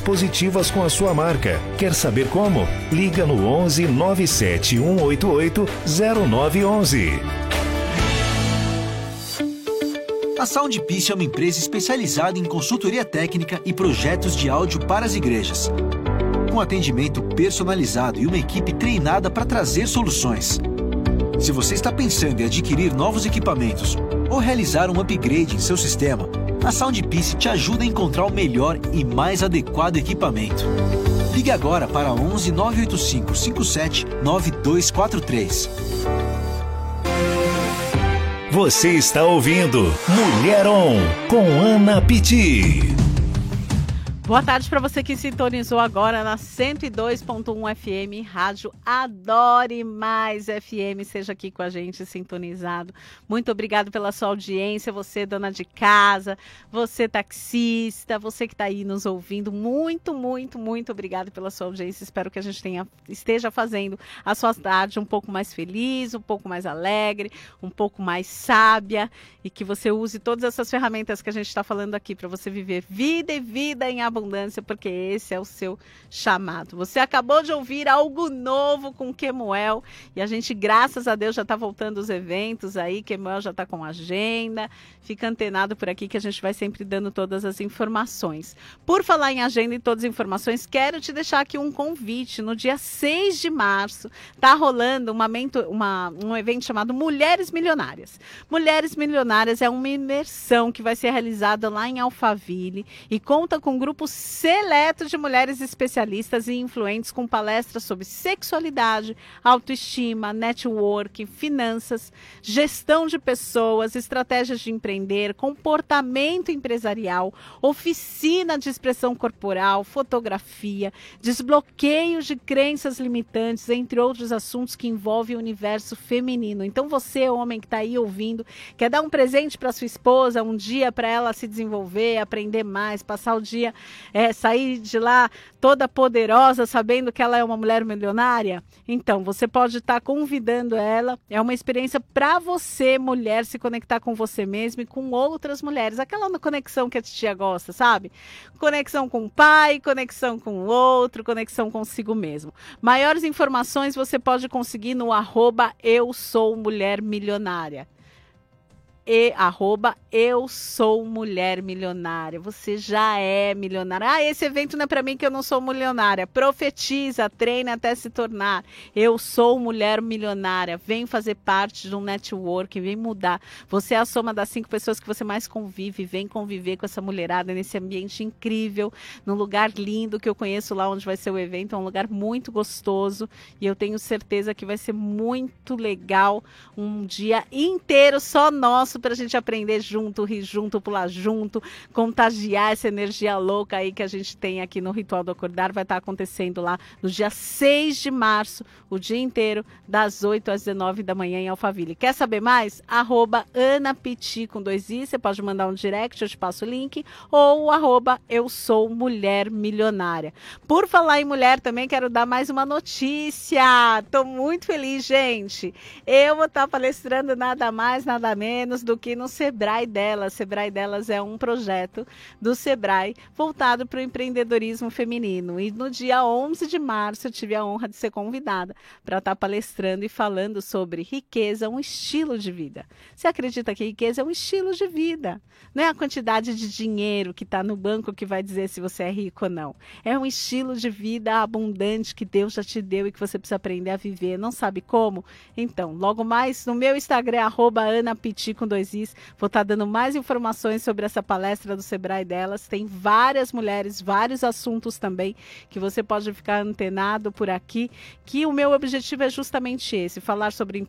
positivas com a sua marca. Quer saber como? Liga no 11 97 188 0911. A Soundpiece é uma empresa especializada em consultoria técnica e projetos de áudio para as igrejas. Com atendimento personalizado e uma equipe treinada para trazer soluções. Se você está pensando em adquirir novos equipamentos ou realizar um upgrade em seu sistema, a Soundpiece te ajuda a encontrar o melhor e mais adequado equipamento. Ligue agora para 11 985 57 9243. Você está ouvindo Mulher On com Ana Pitti. Boa tarde para você que sintonizou agora na 102.1 FM, Rádio Adore Mais FM. Seja aqui com a gente sintonizado. Muito obrigado pela sua audiência, você dona de casa, você taxista, você que está aí nos ouvindo. Muito, muito, muito obrigado pela sua audiência. Espero que a gente tenha, esteja fazendo a sua tarde um pouco mais feliz, um pouco mais alegre, um pouco mais sábia e que você use todas essas ferramentas que a gente está falando aqui para você viver vida e vida em abundância abundância, porque esse é o seu chamado. Você acabou de ouvir algo novo com Kemuel e a gente, graças a Deus, já está voltando os eventos aí. Kemuel já está com agenda. Fica antenado por aqui que a gente vai sempre dando todas as informações. Por falar em agenda e todas as informações, quero te deixar aqui um convite. No dia 6 de março, tá rolando uma, uma, um evento chamado Mulheres Milionárias. Mulheres Milionárias é uma imersão que vai ser realizada lá em Alphaville e conta com um grupo grupo seleto de mulheres especialistas e influentes com palestras sobre sexualidade, autoestima, networking, finanças, gestão de pessoas, estratégias de empreender, comportamento empresarial, oficina de expressão corporal, fotografia, desbloqueio de crenças limitantes, entre outros assuntos que envolvem o universo feminino. Então você, homem que está aí ouvindo, quer dar um presente para sua esposa, um dia para ela se desenvolver, aprender mais, passar o dia é, sair de lá toda poderosa, sabendo que ela é uma mulher milionária? Então, você pode estar tá convidando ela. É uma experiência para você, mulher, se conectar com você mesma e com outras mulheres. Aquela conexão que a tia gosta, sabe? Conexão com o pai, conexão com o outro, conexão consigo mesmo. Maiores informações você pode conseguir no arroba eu sou mulher milionária e arroba eu sou mulher milionária. Você já é milionária. Ah, esse evento não é para mim que eu não sou milionária. Profetiza, treina até se tornar. Eu sou mulher milionária. Vem fazer parte de um network, vem mudar. Você é a soma das cinco pessoas que você mais convive. Vem conviver com essa mulherada nesse ambiente incrível, num lugar lindo que eu conheço lá onde vai ser o evento. É um lugar muito gostoso e eu tenho certeza que vai ser muito legal. Um dia inteiro só nosso para a gente aprender junto, rir junto, pular junto, contagiar essa energia louca aí que a gente tem aqui no Ritual do Acordar. Vai estar acontecendo lá no dia 6 de março, o dia inteiro, das 8 às 19 da manhã em Alphaville. Quer saber mais? Arroba Anapiti com dois i, você pode mandar um direct, eu te passo o link, ou arroba eu sou mulher milionária. Por falar em mulher também, quero dar mais uma notícia. Tô muito feliz, gente. Eu vou estar palestrando nada mais, nada menos do que no Sebrae delas. Sebrae delas é um projeto do Sebrae voltado para o empreendedorismo feminino. E no dia 11 de março eu tive a honra de ser convidada para estar palestrando e falando sobre riqueza, um estilo de vida. Você acredita que riqueza é um estilo de vida? Não é a quantidade de dinheiro que está no banco que vai dizer se você é rico ou não. É um estilo de vida abundante que Deus já te deu e que você precisa aprender a viver. Não sabe como? Então, logo mais no meu Instagram, arroba Ana com dois Is. Vou estar tá dando mais informações sobre essa palestra do Sebrae delas. Tem várias mulheres, vários assuntos também que você pode ficar antenado por aqui. Que o meu objetivo é justamente esse: falar sobre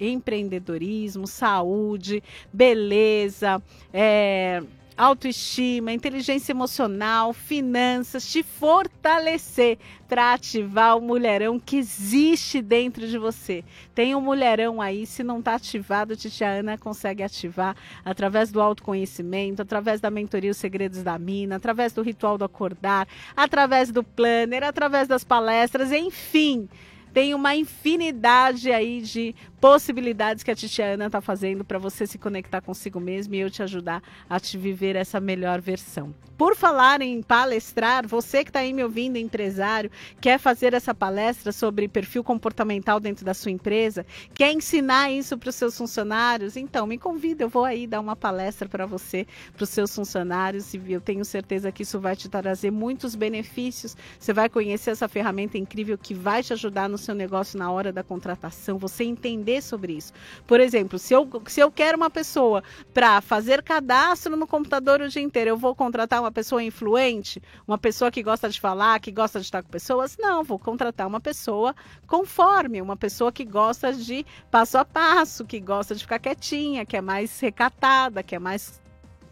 empreendedorismo, saúde, beleza. É, autoestima, inteligência emocional, finanças, te fortalecer para ativar o mulherão que existe dentro de você. Tem um mulherão aí, se não está ativado, Titia Ana consegue ativar através do autoconhecimento, através da mentoria Os Segredos da Mina, através do ritual do acordar, através do planner, através das palestras, enfim tem uma infinidade aí de possibilidades que a Titiana está fazendo para você se conectar consigo mesmo e eu te ajudar a te viver essa melhor versão. Por falar em palestrar, você que está aí me ouvindo, empresário, quer fazer essa palestra sobre perfil comportamental dentro da sua empresa, quer ensinar isso para os seus funcionários, então me convida, eu vou aí dar uma palestra para você, para os seus funcionários, e eu tenho certeza que isso vai te trazer muitos benefícios. Você vai conhecer essa ferramenta incrível que vai te ajudar no seu negócio na hora da contratação, você entender sobre isso. Por exemplo, se eu, se eu quero uma pessoa para fazer cadastro no computador o dia inteiro, eu vou contratar uma pessoa influente, uma pessoa que gosta de falar, que gosta de estar com pessoas? Não, vou contratar uma pessoa conforme, uma pessoa que gosta de passo a passo, que gosta de ficar quietinha, que é mais recatada, que é mais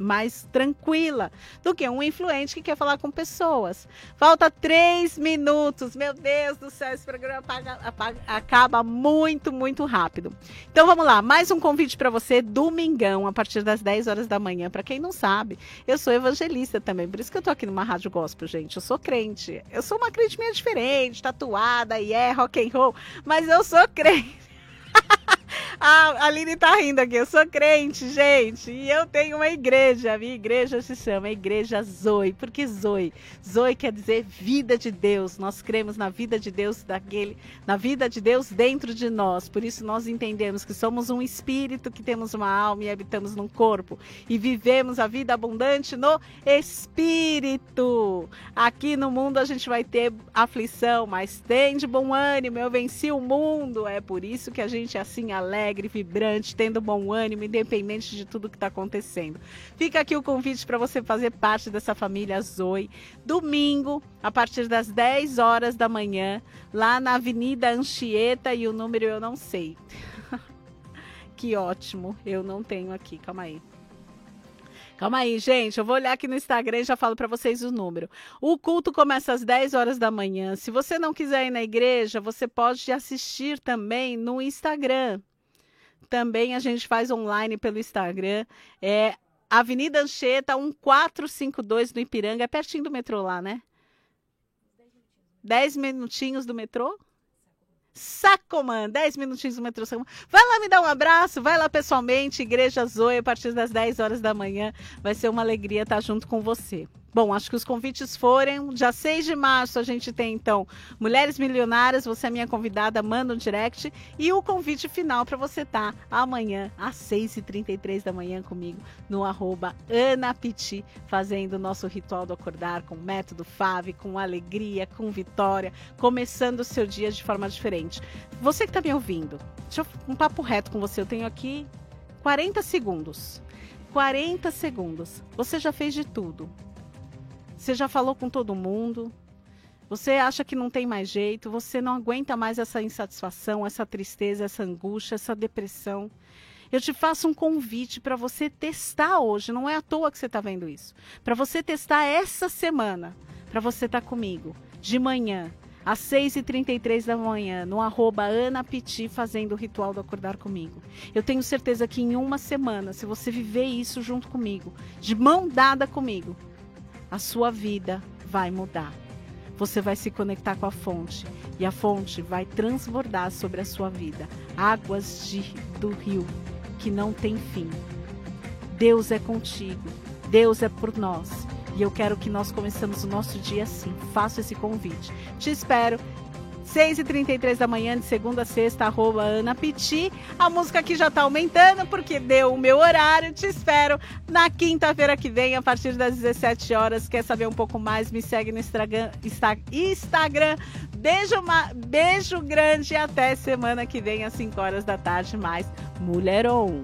mais tranquila do que um influente que quer falar com pessoas. Falta três minutos. Meu Deus do céu, esse programa apaga, apaga, acaba muito, muito rápido. Então vamos lá, mais um convite para você, domingão, a partir das 10 horas da manhã. Para quem não sabe, eu sou evangelista também, por isso que eu tô aqui numa rádio gospel, gente. Eu sou crente. Eu sou uma crente meio diferente, tatuada e é rock and roll, mas eu sou crente. A Aline tá rindo aqui. Eu sou crente, gente. E eu tenho uma igreja. Minha igreja se chama Igreja Zoe. Por que Zoe? Zoe quer dizer vida de Deus. Nós cremos na vida de Deus daquele, na vida de Deus dentro de nós. Por isso nós entendemos que somos um espírito, que temos uma alma e habitamos num corpo. E vivemos a vida abundante no espírito. Aqui no mundo a gente vai ter aflição, mas tem de bom ânimo. Eu venci o mundo. É por isso que a gente é assim alegre, vibrante, tendo bom ânimo, independente de tudo que está acontecendo. Fica aqui o convite para você fazer parte dessa família Zoe. Domingo, a partir das 10 horas da manhã, lá na Avenida Anchieta, e o número eu não sei. que ótimo, eu não tenho aqui, calma aí. Calma aí, gente. Eu vou olhar aqui no Instagram e já falo para vocês o número. O culto começa às 10 horas da manhã. Se você não quiser ir na igreja, você pode assistir também no Instagram. Também a gente faz online pelo Instagram. É Avenida Anchieta 1452 do Ipiranga. É pertinho do metrô lá, né? 10 minutinhos do metrô? Sacomã, 10 minutinhos do metrô. Vai lá me dar um abraço, vai lá pessoalmente, Igreja Zoe, a partir das 10 horas da manhã. Vai ser uma alegria estar junto com você. Bom, acho que os convites foram. Dia 6 de março a gente tem então Mulheres Milionárias, você é minha convidada, manda um direct. E o convite final para você estar tá amanhã, às 6h33 da manhã, comigo, no arroba Anapiti, fazendo o nosso ritual do acordar com método Fave, com alegria, com vitória, começando o seu dia de forma diferente. Você que está me ouvindo, deixa eu um papo reto com você. Eu tenho aqui 40 segundos. 40 segundos. Você já fez de tudo você já falou com todo mundo, você acha que não tem mais jeito, você não aguenta mais essa insatisfação, essa tristeza, essa angústia, essa depressão. Eu te faço um convite para você testar hoje, não é à toa que você está vendo isso. Para você testar essa semana, para você estar tá comigo, de manhã, às 6h33 da manhã, no arroba Ana Piti, fazendo o ritual do acordar comigo. Eu tenho certeza que em uma semana, se você viver isso junto comigo, de mão dada comigo, a sua vida vai mudar. Você vai se conectar com a fonte e a fonte vai transbordar sobre a sua vida águas de, do rio que não tem fim. Deus é contigo, Deus é por nós. E eu quero que nós começemos o nosso dia assim. Faço esse convite. Te espero 6h33 da manhã, de segunda a sexta, arroba Ana Piti. A música aqui já tá aumentando, porque deu o meu horário. Te espero na quinta-feira que vem, a partir das 17 horas. Quer saber um pouco mais? Me segue no Instagram. Instagram. Beijo, beijo grande e até semana que vem, às 5 horas da tarde, mais Mulheron.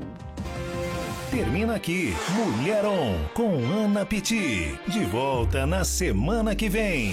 Termina aqui Mulheron com Ana Piti. De volta na semana que vem.